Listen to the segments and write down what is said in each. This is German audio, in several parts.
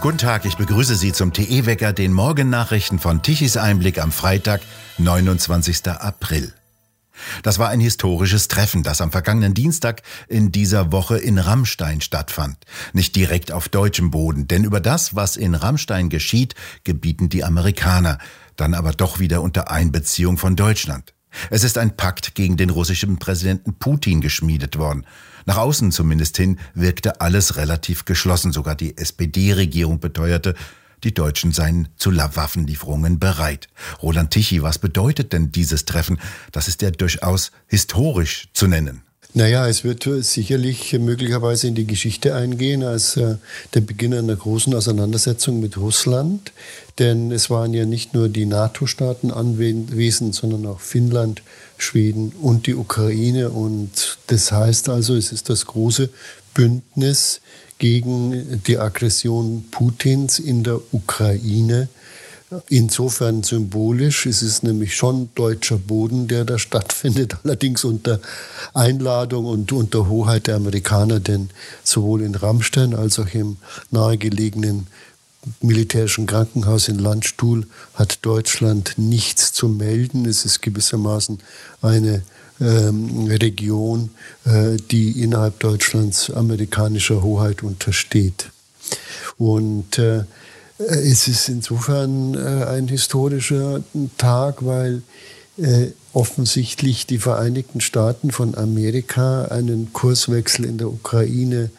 Guten Tag, ich begrüße Sie zum TE-Wecker, den Morgennachrichten von Tichys Einblick am Freitag, 29. April. Das war ein historisches Treffen, das am vergangenen Dienstag in dieser Woche in Rammstein stattfand. Nicht direkt auf deutschem Boden, denn über das, was in Rammstein geschieht, gebieten die Amerikaner, dann aber doch wieder unter Einbeziehung von Deutschland. Es ist ein Pakt gegen den russischen Präsidenten Putin geschmiedet worden. Nach außen zumindest hin wirkte alles relativ geschlossen. Sogar die SPD-Regierung beteuerte, die Deutschen seien zu Waffenlieferungen bereit. Roland Tichy, was bedeutet denn dieses Treffen? Das ist ja durchaus historisch zu nennen. Naja, es wird sicherlich möglicherweise in die Geschichte eingehen als äh, der Beginn einer großen Auseinandersetzung mit Russland. Denn es waren ja nicht nur die NATO-Staaten anwesend, sondern auch Finnland, Schweden und die Ukraine. Und das heißt also, es ist das große Bündnis gegen die Aggression Putins in der Ukraine. Insofern symbolisch, es ist nämlich schon deutscher Boden, der da stattfindet, allerdings unter Einladung und unter Hoheit der Amerikaner, denn sowohl in Rammstein als auch im nahegelegenen militärischen Krankenhaus in Landstuhl hat Deutschland nichts zu melden. Es ist gewissermaßen eine ähm, Region, äh, die innerhalb Deutschlands amerikanischer Hoheit untersteht. Und äh, es ist insofern äh, ein historischer Tag, weil äh, offensichtlich die Vereinigten Staaten von Amerika einen Kurswechsel in der Ukraine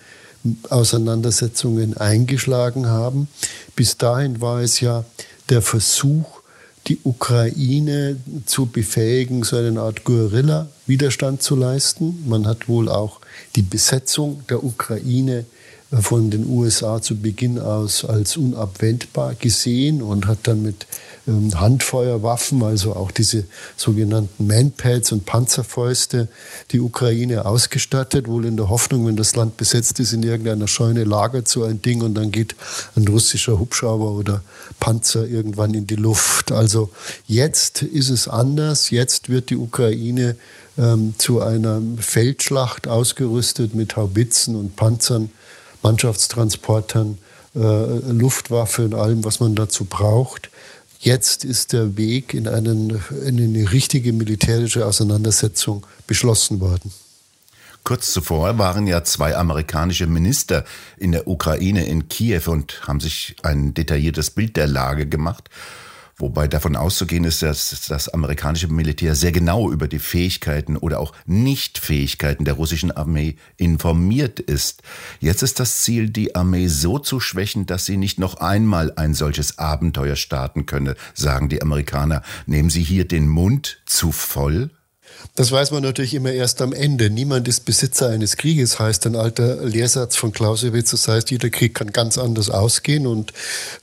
Auseinandersetzungen eingeschlagen haben. Bis dahin war es ja der Versuch, die Ukraine zu befähigen, so eine Art Guerilla-Widerstand zu leisten. Man hat wohl auch die Besetzung der Ukraine von den USA zu Beginn aus als unabwendbar gesehen und hat dann mit ähm, Handfeuerwaffen, also auch diese sogenannten Manpads und Panzerfäuste, die Ukraine ausgestattet, wohl in der Hoffnung, wenn das Land besetzt ist, in irgendeiner Scheune lagert so ein Ding und dann geht ein russischer Hubschrauber oder Panzer irgendwann in die Luft. Also jetzt ist es anders. Jetzt wird die Ukraine ähm, zu einer Feldschlacht ausgerüstet mit Haubitzen und Panzern, Mannschaftstransportern, äh, Luftwaffe und allem, was man dazu braucht. Jetzt ist der Weg in, einen, in eine richtige militärische Auseinandersetzung beschlossen worden. Kurz zuvor waren ja zwei amerikanische Minister in der Ukraine in Kiew und haben sich ein detailliertes Bild der Lage gemacht. Wobei davon auszugehen ist, dass das amerikanische Militär sehr genau über die Fähigkeiten oder auch Nichtfähigkeiten der russischen Armee informiert ist. Jetzt ist das Ziel, die Armee so zu schwächen, dass sie nicht noch einmal ein solches Abenteuer starten könne, sagen die Amerikaner. Nehmen Sie hier den Mund zu voll? Das weiß man natürlich immer erst am Ende. Niemand ist Besitzer eines Krieges, heißt ein alter Lehrsatz von Clausewitz. Das heißt, jeder Krieg kann ganz anders ausgehen und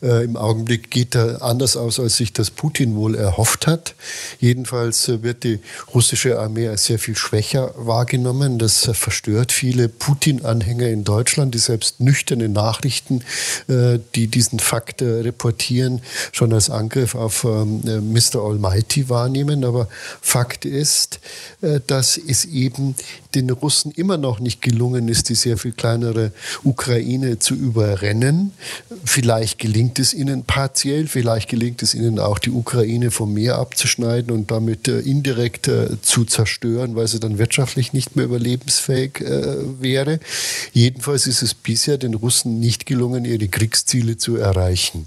äh, im Augenblick geht er anders aus, als sich das Putin wohl erhofft hat. Jedenfalls äh, wird die russische Armee als sehr viel schwächer wahrgenommen. Das äh, verstört viele Putin-Anhänger in Deutschland, die selbst nüchterne Nachrichten, äh, die diesen Fakt äh, reportieren, schon als Angriff auf ähm, äh, Mr. Almighty wahrnehmen. Aber Fakt ist, äh, dass es eben den Russen immer noch nicht gelungen ist, die sehr viel kleinere Ukraine zu überrennen. Vielleicht gelingt es ihnen partiell, vielleicht gelingt es ihnen auch, die Ukraine vom Meer abzuschneiden und damit äh, indirekt äh, zu zerstören, weil sie dann wirtschaftlich nicht mehr überlebensfähig wäre. Jedenfalls ist es bisher den Russen nicht gelungen, ihre Kriegsziele zu erreichen.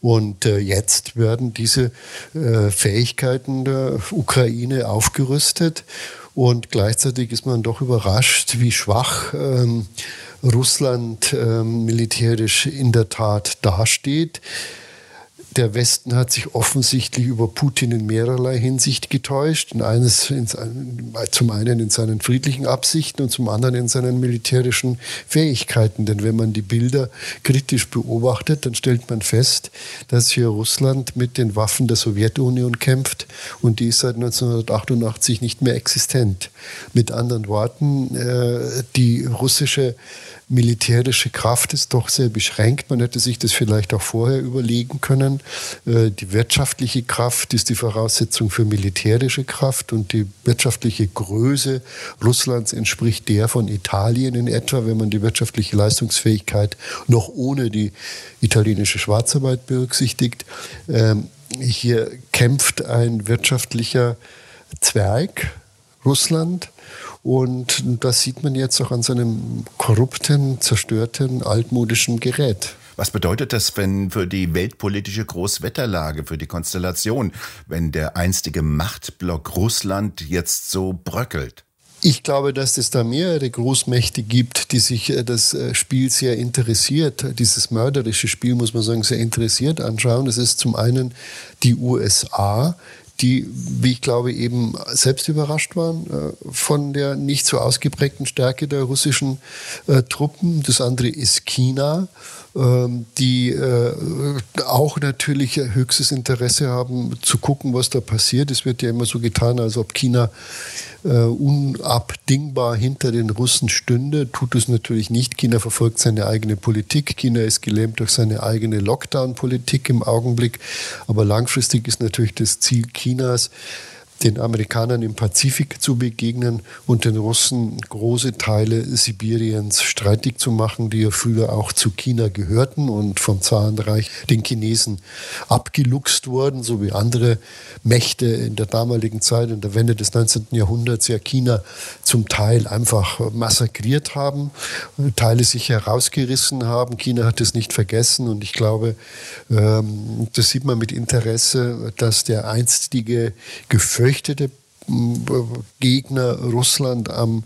Und jetzt werden diese Fähigkeiten der Ukraine aufgerüstet belastet. Und gleichzeitig ist man doch überrascht, wie schwach ähm, Russland ähm, militärisch in der Tat dasteht der Westen hat sich offensichtlich über Putin in mehrerlei Hinsicht getäuscht. In eines, in, zum einen in seinen friedlichen Absichten und zum anderen in seinen militärischen Fähigkeiten. Denn wenn man die Bilder kritisch beobachtet, dann stellt man fest, dass hier Russland mit den Waffen der Sowjetunion kämpft und die ist seit 1988 nicht mehr existent. Mit anderen Worten, äh, die russische militärische Kraft ist doch sehr beschränkt. Man hätte sich das vielleicht auch vorher überlegen können. Äh, die wirtschaftliche Kraft ist die Voraussetzung für militärische Kraft und die wirtschaftliche Größe Russlands entspricht der von Italien in etwa, wenn man die wirtschaftliche Leistungsfähigkeit noch ohne die italienische Schwarzarbeit berücksichtigt. Ähm, hier kämpft ein wirtschaftlicher Zwerg, Russland, und das sieht man jetzt auch an seinem korrupten, zerstörten, altmodischen Gerät. Was bedeutet das, wenn für die weltpolitische Großwetterlage, für die Konstellation, wenn der einstige Machtblock Russland jetzt so bröckelt? Ich glaube, dass es da mehrere Großmächte gibt, die sich äh, das äh, Spiel sehr interessiert, dieses mörderische Spiel, muss man sagen, sehr interessiert anschauen. Das ist zum einen die USA, die, wie ich glaube, eben selbst überrascht waren äh, von der nicht so ausgeprägten Stärke der russischen äh, Truppen. Das andere ist China, die äh, auch natürlich höchstes Interesse haben zu gucken, was da passiert. Es wird ja immer so getan, als ob China äh, unabdingbar hinter den Russen stünde. Tut es natürlich nicht. China verfolgt seine eigene Politik. China ist gelähmt durch seine eigene Lockdown-Politik im Augenblick. Aber langfristig ist natürlich das Ziel Chinas, den Amerikanern im Pazifik zu begegnen und den Russen große Teile Sibiriens streitig zu machen, die ja früher auch zu China gehörten und vom Zarenreich den Chinesen abgeluchst wurden, so wie andere Mächte in der damaligen Zeit, in der Wende des 19. Jahrhunderts, ja China zum Teil einfach massakriert haben, Teile sich herausgerissen haben. China hat es nicht vergessen und ich glaube, ähm, das sieht man mit Interesse, dass der einstige Gefürchtete gefürchtete Gegner Russland am,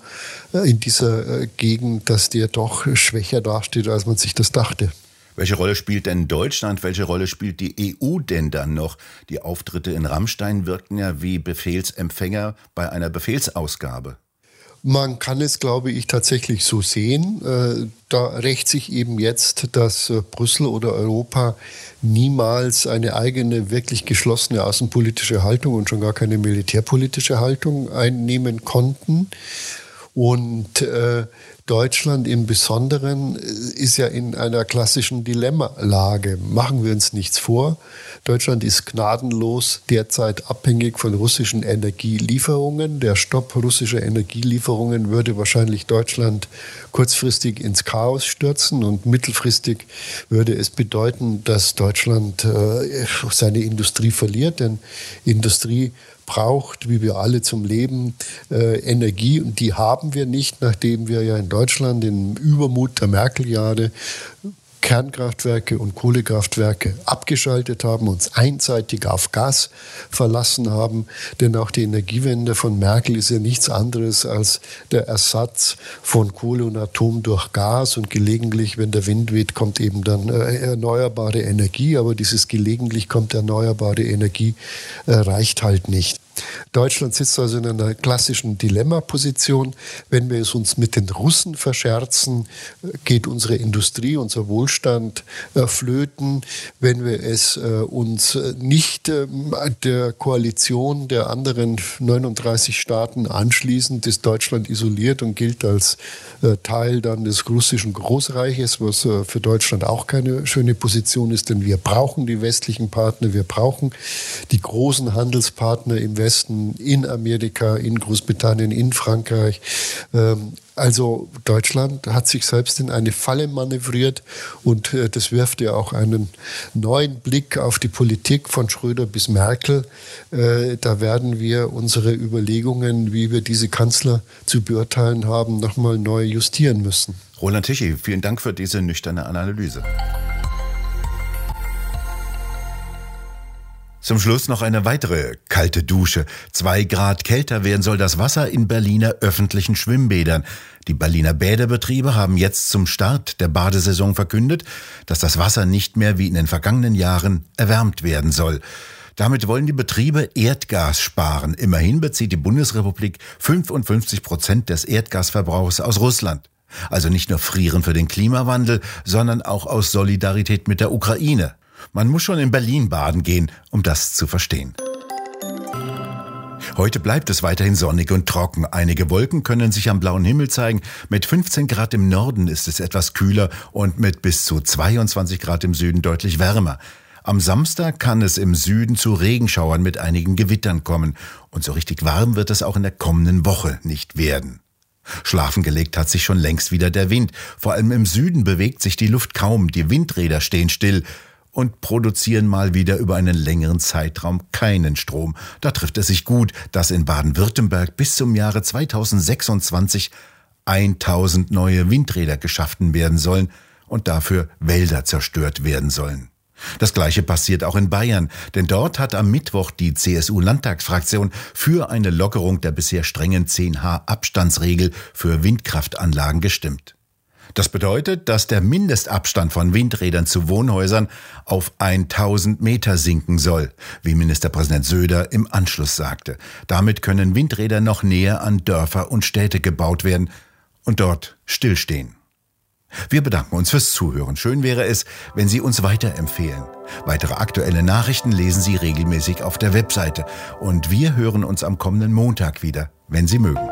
äh, in dieser äh, Gegend, dass der doch schwächer dasteht, als man sich das dachte. Welche Rolle spielt denn Deutschland? Welche Rolle spielt die EU denn dann noch? Die Auftritte in Rammstein wirkten ja wie Befehlsempfänger bei einer Befehlsausgabe. Man kann es, glaube ich, tatsächlich so sehen. Äh, da rächt sich eben jetzt, dass äh, Brüssel oder Europa niemals eine eigene, wirklich geschlossene außenpolitische Haltung und schon gar keine militärpolitische Haltung einnehmen konnten. Und äh, Deutschland im Besonderen äh, ist ja in einer klassischen Dilemmalage. Machen wir uns nichts vor. Deutschland ist gnadenlos derzeit abhängig von russischen Energielieferungen. Der Stopp russischer Energielieferungen würde wahrscheinlich Deutschland kurzfristig ins Chaos stürzen und mittelfristig würde es bedeuten, dass Deutschland äh, seine Industrie verliert. Denn Industrie braucht, wie wir alle zum Leben, äh, Energie. Und die haben wir nicht, nachdem wir ja in Deutschland im Übermut der Merkel-Jahre Kernkraftwerke und Kohlekraftwerke abgeschaltet haben, uns einseitig auf Gas verlassen haben. Denn auch die Energiewende von Merkel ist ja nichts anderes als der Ersatz von Kohle und Atom durch Gas. Und gelegentlich, wenn der Wind weht, kommt eben dann äh, erneuerbare Energie. Aber dieses gelegentlich kommt erneuerbare Energie äh, reicht halt nicht. Deutschland sitzt also in einer klassischen Dilemmaposition. Wenn wir es uns mit den Russen verscherzen, geht unsere Industrie, unser Wohlstand äh, flöten. Wenn wir es äh, uns nicht äh, der Koalition der anderen 39 Staaten anschließen, ist Deutschland isoliert und gilt als äh, Teil dann des russischen Großreiches, was für Deutschland auch keine schöne Position ist, denn wir brauchen die westlichen Partner, wir brauchen die großen Handelspartner im Westen Westen, in Amerika, in Großbritannien, in Frankreich. Ähm, also Deutschland hat sich selbst in eine Falle manövriert und äh, das wirft ja auch einen neuen Blick auf die Politik von Schröder bis Merkel. Äh, da werden wir unsere Überlegungen, wie wir diese Kanzler zu beurteilen haben, nochmal neu justieren müssen. Roland Tichy, vielen Dank für diese nüchterne Analyse. Zum Schluss noch eine weitere kalte Dusche. Zwei Grad kälter werden soll das Wasser in Berliner öffentlichen Schwimmbädern. Die Berliner Bäderbetriebe haben jetzt zum Start der Badesaison verkündet, dass das Wasser nicht mehr wie in den vergangenen Jahren erwärmt werden soll. Damit wollen die Betriebe Erdgas sparen. Immerhin bezieht die Bundesrepublik 55 Prozent des Erdgasverbrauchs aus Russland. Also nicht nur frieren für den Klimawandel, sondern auch aus Solidarität mit der Ukraine. Man muss schon in Berlin baden gehen, um das zu verstehen. Heute bleibt es weiterhin sonnig und trocken. Einige Wolken können sich am blauen Himmel zeigen. Mit 15 Grad im Norden ist es etwas kühler und mit bis zu 22 Grad im Süden deutlich wärmer. Am Samstag kann es im Süden zu Regenschauern mit einigen Gewittern kommen. Und so richtig warm wird es auch in der kommenden Woche nicht werden. Schlafen gelegt hat sich schon längst wieder der Wind. Vor allem im Süden bewegt sich die Luft kaum. Die Windräder stehen still und produzieren mal wieder über einen längeren Zeitraum keinen Strom. Da trifft es sich gut, dass in Baden-Württemberg bis zum Jahre 2026 1000 neue Windräder geschaffen werden sollen und dafür Wälder zerstört werden sollen. Das gleiche passiert auch in Bayern, denn dort hat am Mittwoch die CSU-Landtagsfraktion für eine Lockerung der bisher strengen 10H Abstandsregel für Windkraftanlagen gestimmt. Das bedeutet, dass der Mindestabstand von Windrädern zu Wohnhäusern auf 1000 Meter sinken soll, wie Ministerpräsident Söder im Anschluss sagte. Damit können Windräder noch näher an Dörfer und Städte gebaut werden und dort stillstehen. Wir bedanken uns fürs Zuhören. Schön wäre es, wenn Sie uns weiterempfehlen. Weitere aktuelle Nachrichten lesen Sie regelmäßig auf der Webseite. Und wir hören uns am kommenden Montag wieder, wenn Sie mögen.